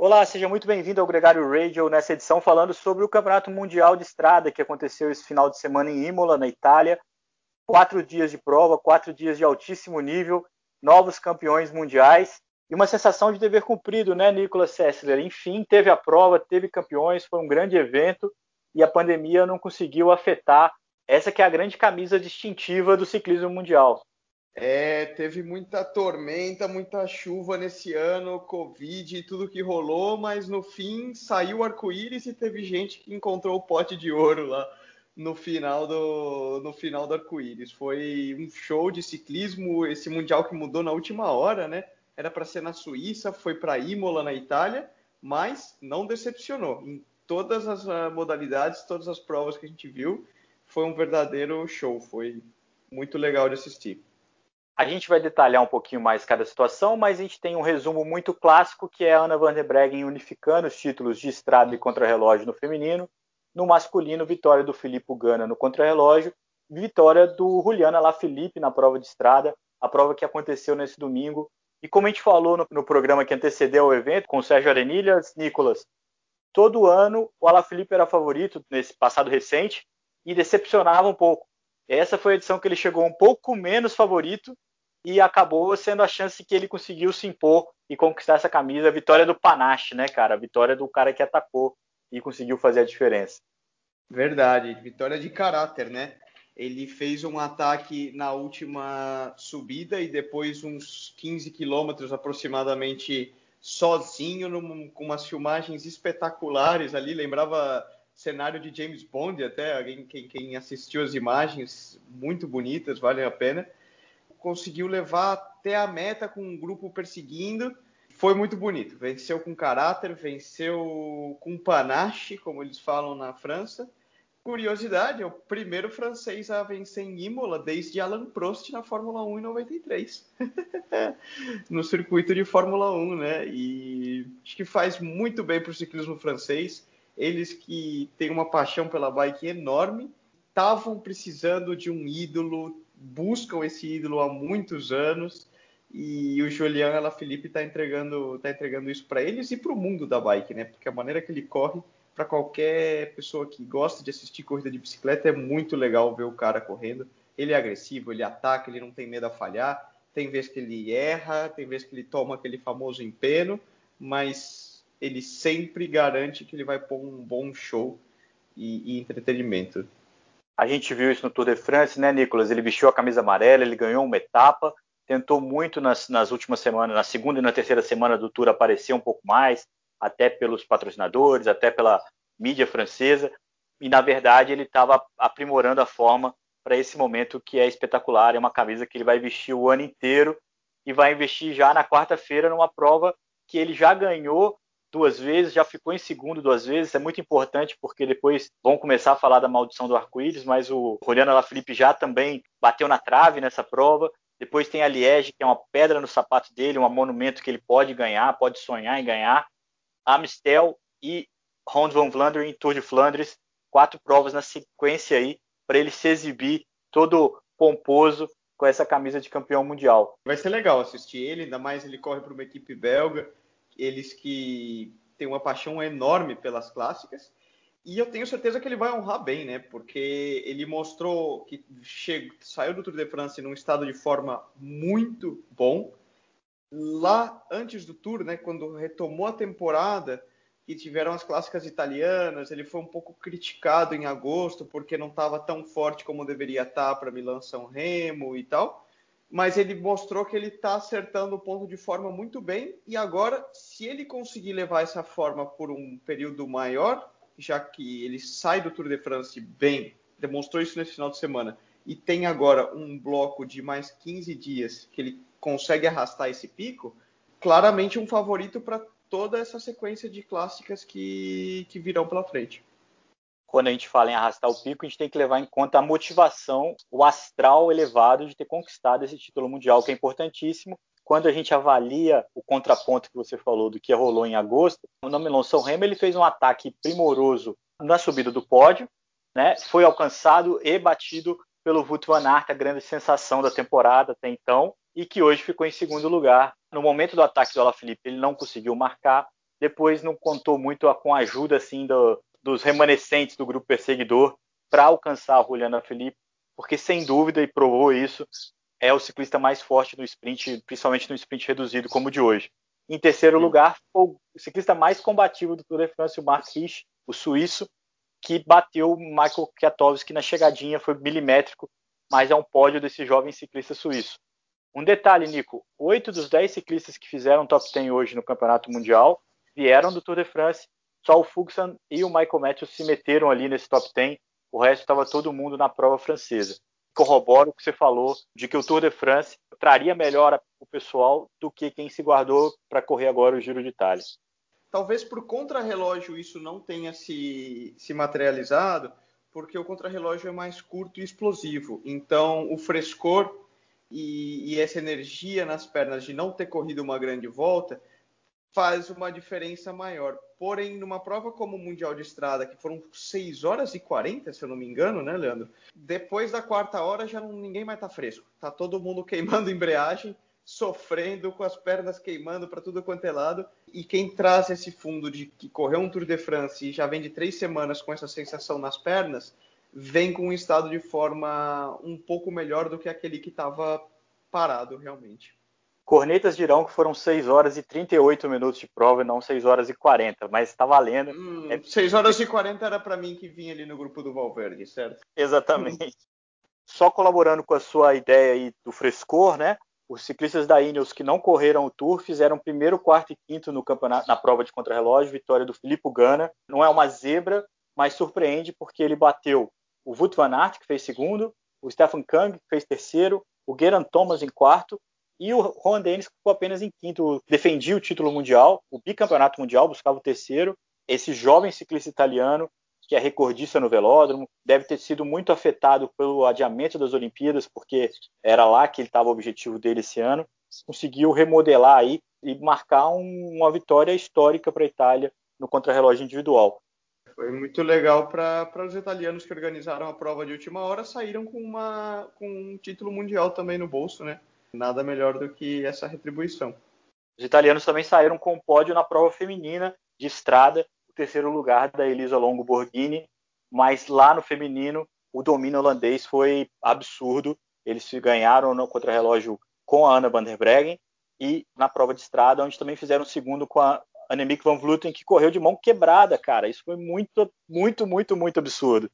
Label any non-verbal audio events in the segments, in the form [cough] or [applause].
Olá, seja muito bem-vindo ao Gregário Radio nessa edição falando sobre o Campeonato Mundial de Estrada que aconteceu esse final de semana em Imola, na Itália. Quatro dias de prova, quatro dias de altíssimo nível, novos campeões mundiais e uma sensação de dever cumprido, né, Nicolas Sessler? Enfim, teve a prova, teve campeões, foi um grande evento e a pandemia não conseguiu afetar essa que é a grande camisa distintiva do ciclismo mundial. É, teve muita tormenta, muita chuva nesse ano, Covid e tudo que rolou, mas no fim saiu o arco-íris e teve gente que encontrou o pote de ouro lá no final do, no final do arco-íris. Foi um show de ciclismo, esse mundial que mudou na última hora, né? Era para ser na Suíça, foi para Imola, na Itália, mas não decepcionou. Em todas as uh, modalidades, todas as provas que a gente viu, foi um verdadeiro show. Foi muito legal de assistir. A gente vai detalhar um pouquinho mais cada situação, mas a gente tem um resumo muito clássico que é a Ana van der Breggen unificando os títulos de estrada e contrarrelógio no feminino, no masculino, vitória do Filipe Gana no contrarrelógio, vitória do Juliana Lafilippe na prova de estrada, a prova que aconteceu nesse domingo. E como a gente falou no, no programa que antecedeu o evento, com o Sérgio Arenilhas, Nicolas, todo ano o Alaphilippe era favorito nesse passado recente e decepcionava um pouco. Essa foi a edição que ele chegou um pouco menos favorito e acabou sendo a chance que ele conseguiu se impor e conquistar essa camisa. A vitória do Panache, né, cara? A vitória do cara que atacou e conseguiu fazer a diferença. Verdade, vitória de caráter, né? Ele fez um ataque na última subida e depois uns 15 quilômetros aproximadamente sozinho, num, com umas filmagens espetaculares ali. Lembrava cenário de James Bond até, quem, quem assistiu as imagens, muito bonitas, valem a pena conseguiu levar até a meta com um grupo perseguindo. Foi muito bonito. Venceu com caráter, venceu com panache, como eles falam na França. Curiosidade, é o primeiro francês a vencer em Imola desde Alain Prost na Fórmula 1 em 93. [laughs] no circuito de Fórmula 1, né? E acho que faz muito bem para o ciclismo francês. Eles que têm uma paixão pela bike enorme, estavam precisando de um ídolo, buscam esse ídolo há muitos anos e o Julian Alaphilippe está entregando, tá entregando isso para eles e para o mundo da bike, né? Porque a maneira que ele corre, para qualquer pessoa que gosta de assistir corrida de bicicleta, é muito legal ver o cara correndo. Ele é agressivo, ele ataca, ele não tem medo a falhar. Tem vezes que ele erra, tem vezes que ele toma aquele famoso empeno, mas ele sempre garante que ele vai pôr um bom show e, e entretenimento. A gente viu isso no Tour de France, né, Nicolas? Ele vestiu a camisa amarela, ele ganhou uma etapa, tentou muito nas, nas últimas semanas, na segunda e na terceira semana do Tour aparecer um pouco mais, até pelos patrocinadores, até pela mídia francesa, e na verdade ele estava aprimorando a forma para esse momento que é espetacular. É uma camisa que ele vai vestir o ano inteiro e vai investir já na quarta-feira numa prova que ele já ganhou duas vezes, já ficou em segundo duas vezes. É muito importante porque depois vão começar a falar da maldição do arco-íris, mas o Juliano Alaphilippe já também bateu na trave nessa prova. Depois tem a Liege, que é uma pedra no sapato dele, um monumento que ele pode ganhar, pode sonhar em ganhar. Amstel e Ronde van Vlaanderen em Tour de Flandres, quatro provas na sequência aí para ele se exibir todo pomposo com essa camisa de campeão mundial. Vai ser legal assistir ele, ainda mais ele corre para uma equipe belga eles que têm uma paixão enorme pelas clássicas. E eu tenho certeza que ele vai honrar bem, né? Porque ele mostrou que chegou, saiu do Tour de France num estado de forma muito bom. Lá antes do Tour, né, quando retomou a temporada e tiveram as clássicas italianas, ele foi um pouco criticado em agosto porque não estava tão forte como deveria estar para Milão São Remo e tal mas ele mostrou que ele está acertando o ponto de forma muito bem. E agora, se ele conseguir levar essa forma por um período maior, já que ele sai do Tour de France bem, demonstrou isso nesse final de semana, e tem agora um bloco de mais 15 dias que ele consegue arrastar esse pico, claramente um favorito para toda essa sequência de clássicas que, que virão pela frente quando a gente fala em arrastar o pico, a gente tem que levar em conta a motivação, o astral elevado de ter conquistado esse título mundial, que é importantíssimo. Quando a gente avalia o contraponto que você falou do que rolou em agosto, o Namilon São Remo ele fez um ataque primoroso na subida do pódio, né? foi alcançado e batido pelo Wout van Aert, a grande sensação da temporada até então, e que hoje ficou em segundo lugar. No momento do ataque do Alaphilippe, ele não conseguiu marcar, depois não contou muito com a ajuda assim do, dos remanescentes do grupo perseguidor para alcançar o Juliana Felipe, porque sem dúvida, e provou isso, é o ciclista mais forte no sprint, principalmente no sprint reduzido como o de hoje. Em terceiro lugar, o ciclista mais combativo do Tour de France, o Mark Rich, o suíço, que bateu o Michael Kwiatkowski na chegadinha, foi milimétrico, mas é um pódio desse jovem ciclista suíço. Um detalhe, Nico: oito dos dez ciclistas que fizeram top 10 hoje no Campeonato Mundial vieram do Tour de France. Só o Fuglsang e o Michael Matthews se meteram ali nesse top 10. O resto estava todo mundo na prova francesa. Corroboro o que você falou de que o Tour de France traria melhor o pessoal do que quem se guardou para correr agora o Giro de Itália. Talvez por contrarrelógio isso não tenha se, se materializado, porque o contrarrelógio é mais curto e explosivo. Então, o frescor e, e, essa energia nas pernas de não ter corrido uma grande volta faz uma diferença maior. Porém, numa prova como o Mundial de Estrada, que foram 6 horas e 40, se eu não me engano, né, Leandro? Depois da quarta hora já não, ninguém mais tá fresco. Tá todo mundo [laughs] queimando embreagem, sofrendo, com as pernas queimando para tudo quanto é lado. E quem traz esse fundo de que correu um Tour de France e já vem de três semanas com essa sensação nas pernas, vem com um estado de forma um pouco melhor do que aquele que estava parado realmente. Cornetas dirão que foram 6 horas e 38 minutos de prova e não 6 horas e 40, mas está valendo. Hum, é... 6 horas e 40 era para mim que vinha ali no grupo do Valverde, certo? Exatamente. [laughs] Só colaborando com a sua ideia aí do frescor, né? Os ciclistas da Ineos que não correram o Tour fizeram primeiro, quarto e quinto no campeonato, na prova de contrarrelógio, vitória do Filippo Ganna. Não é uma zebra, mas surpreende porque ele bateu o Wout van Aert, que fez segundo, o Stefan Kang, que fez terceiro, o Geraint Thomas em quarto, e o Juan Dennis, ficou apenas em quinto. Defendia o título mundial, o bicampeonato mundial, buscava o terceiro. Esse jovem ciclista italiano, que é recordista no velódromo, deve ter sido muito afetado pelo adiamento das Olimpíadas, porque era lá que ele estava o objetivo dele esse ano. Conseguiu remodelar aí e marcar um, uma vitória histórica para a Itália no contrarrelógio individual. Foi muito legal para os italianos que organizaram a prova de última hora, saíram com, uma, com um título mundial também no bolso, né? Nada melhor do que essa retribuição. Os italianos também saíram com o pódio na prova feminina de estrada, o terceiro lugar da Elisa Longo Borghini, mas lá no feminino o domínio holandês foi absurdo. Eles ganharam no contrarrelógio com a Ana van der Breggen e na prova de estrada, onde também fizeram segundo com a Annemiek van Vleuten, que correu de mão quebrada, cara. Isso foi muito, muito, muito, muito absurdo.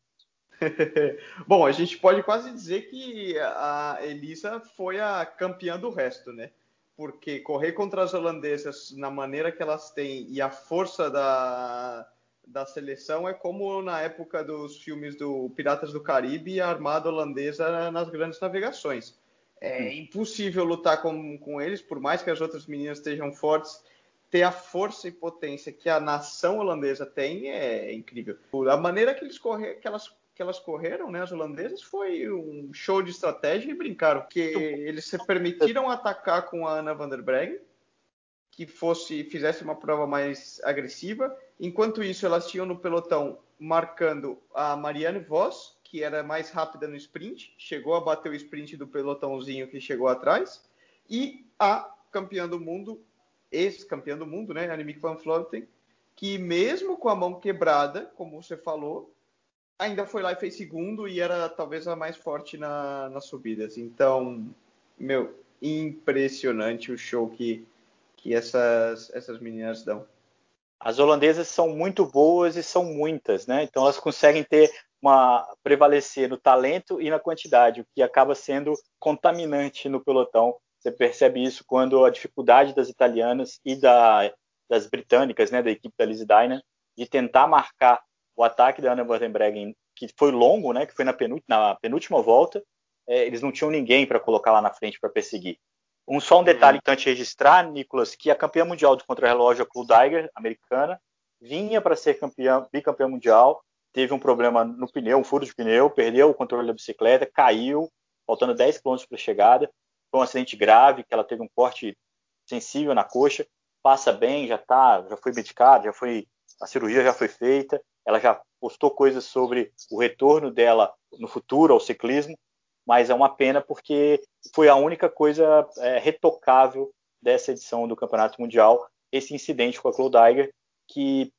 [laughs] Bom, a gente pode quase dizer que a Elisa foi a campeã do resto, né? Porque correr contra as holandesas na maneira que elas têm e a força da, da seleção é como na época dos filmes do Piratas do Caribe e a armada holandesa nas grandes navegações. É impossível lutar com, com eles, por mais que as outras meninas estejam fortes ter a força e potência que a nação holandesa tem é incrível. A maneira que eles correr, que elas que elas correram, né, as holandesas, foi um show de estratégia e brincaram. Que eles se permitiram atacar com a Ana van der Breggen, que fosse fizesse uma prova mais agressiva. Enquanto isso, elas tinham no pelotão marcando a Marianne Voss, que era mais rápida no sprint, chegou a bater o sprint do pelotãozinho que chegou atrás, e a campeã do mundo, ex-campeã do mundo, né, Annemiek van Vleuten, que mesmo com a mão quebrada, como você falou, ainda foi lá e fez segundo e era talvez a mais forte na, nas subidas. Então, meu, impressionante o show que, que essas, essas meninas dão. As holandesas são muito boas e são muitas, né? Então elas conseguem ter uma prevalecer no talento e na quantidade, o que acaba sendo contaminante no pelotão você percebe isso quando a dificuldade das italianas e da, das britânicas, né, da equipe da Lizzie Dyna, de tentar marcar o ataque da Anna Vandenbreggen, que foi longo, né, que foi na, na penúltima volta, é, eles não tinham ninguém para colocar lá na frente para perseguir. Um só um detalhe uhum. te registrar, Nicolas, que a campeã mundial de contrarrelógio, a Clue Diger, americana, vinha para ser campeã, bicampeã mundial, teve um problema no pneu, um furo de pneu, perdeu o controle da bicicleta, caiu, faltando 10 km para a chegada, foi um acidente grave, que ela teve um corte sensível na coxa, passa bem, já tá, já foi medicada, já foi a cirurgia já foi feita, ela já postou coisas sobre o retorno dela no futuro ao ciclismo, mas é uma pena porque foi a única coisa é, retocável dessa edição do Campeonato Mundial. esse incidente com a Cloudaiger, que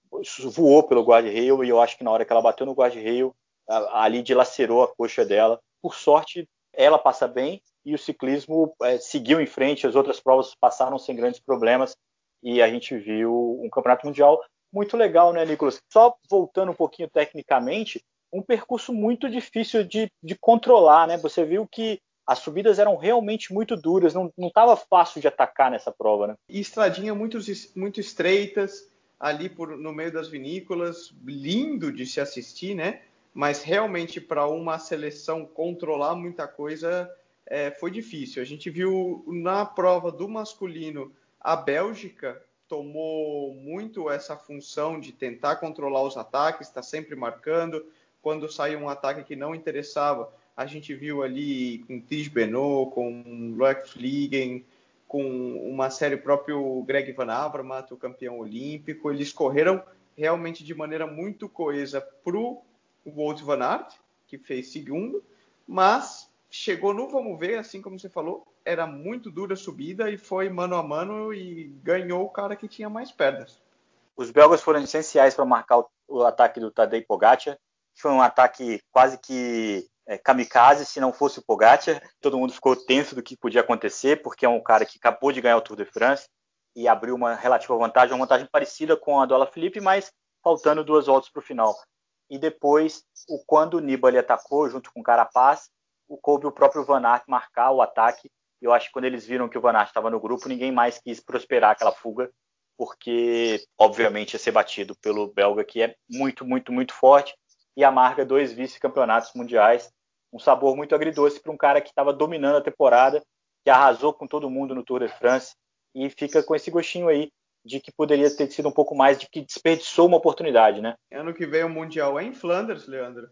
voou pelo guarda-rail e eu acho que na hora que ela bateu no guarda-rail, ali dilacerou a coxa dela. Por sorte, ela passa bem e o ciclismo é, seguiu em frente, as outras provas passaram sem grandes problemas e a gente viu um campeonato mundial muito legal, né, Nicolas? Só voltando um pouquinho tecnicamente, um percurso muito difícil de, de controlar, né? Você viu que as subidas eram realmente muito duras, não estava fácil de atacar nessa prova, né? E estradinha muito, muito estreitas, ali por, no meio das vinícolas, lindo de se assistir, né? Mas realmente para uma seleção controlar muita coisa é, foi difícil. A gente viu na prova do masculino a Bélgica tomou muito essa função de tentar controlar os ataques, está sempre marcando. Quando saiu um ataque que não interessava, a gente viu ali com Tis Benoit, com Loic Fliegen, com uma série próprio Greg Van Avermaet, o campeão olímpico. Eles correram realmente de maneira muito coesa para o Wout Van Aert, que fez segundo, mas chegou no vamos ver, assim como você falou, era muito dura a subida e foi mano a mano e ganhou o cara que tinha mais pernas. Os belgas foram essenciais para marcar o, o, ataque do Tadej Pogacar. Foi um ataque quase que é, kamikaze, se não fosse o Pogacar. Todo mundo ficou tenso do que podia acontecer, porque é um cara que acabou de ganhar o Tour de France e abriu uma relativa vantagem, uma vantagem parecida com a do Alaphilippe, mas faltando duas voltas para o final. E depois, o, quando o Nibali atacou junto com o Carapaz, o coube o próprio Van Aert marcar o ataque. Eu acho que quando eles viram que o Van Aert estava no grupo, ninguém mais quis prosperar aquela fuga, porque obviamente ia ser batido pelo belga, que é muito, muito, muito forte e amarga dois vice-campeonatos mundiais. Um sabor muito agridoce para um cara que estava dominando a temporada, que arrasou com todo mundo no Tour de France e fica com esse gostinho aí de que poderia ter sido um pouco mais, de que desperdiçou uma oportunidade, né? Ano que vem o Mundial é em Flanders, Leandro.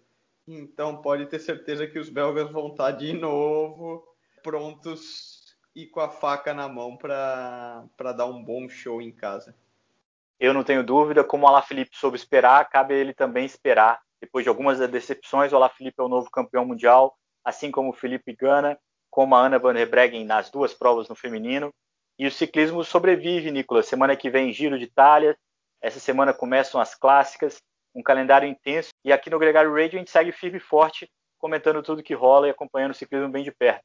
Então pode ter certeza que os belgas vão estar de novo prontos e com a faca na mão para dar um bom show em casa. Eu não tenho dúvida, como o Alaphilippe soube esperar, cabe a ele também esperar. Depois de algumas decepções, o Alaphilippe é o novo campeão mundial, assim como o Felipe Gana, como a Ana Van der Breggen nas duas provas no feminino. E o ciclismo sobrevive, Nicolas. Semana que vem, Giro de Itália. Essa semana começam as clássicas um calendário intenso. E aqui no Gregário Radio a gente segue firme e forte, comentando tudo que rola e acompanhando o ciclismo bem de perto.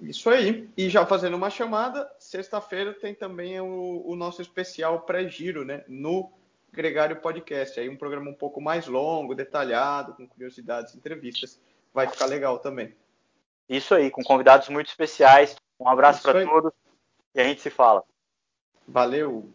Isso aí. E já fazendo uma chamada, sexta-feira tem também o, o nosso especial pré-giro, né? No Gregário Podcast. Aí um programa um pouco mais longo, detalhado, com curiosidades, entrevistas. Vai ficar legal também. Isso aí, com convidados muito especiais. Um abraço para todos e a gente se fala. Valeu!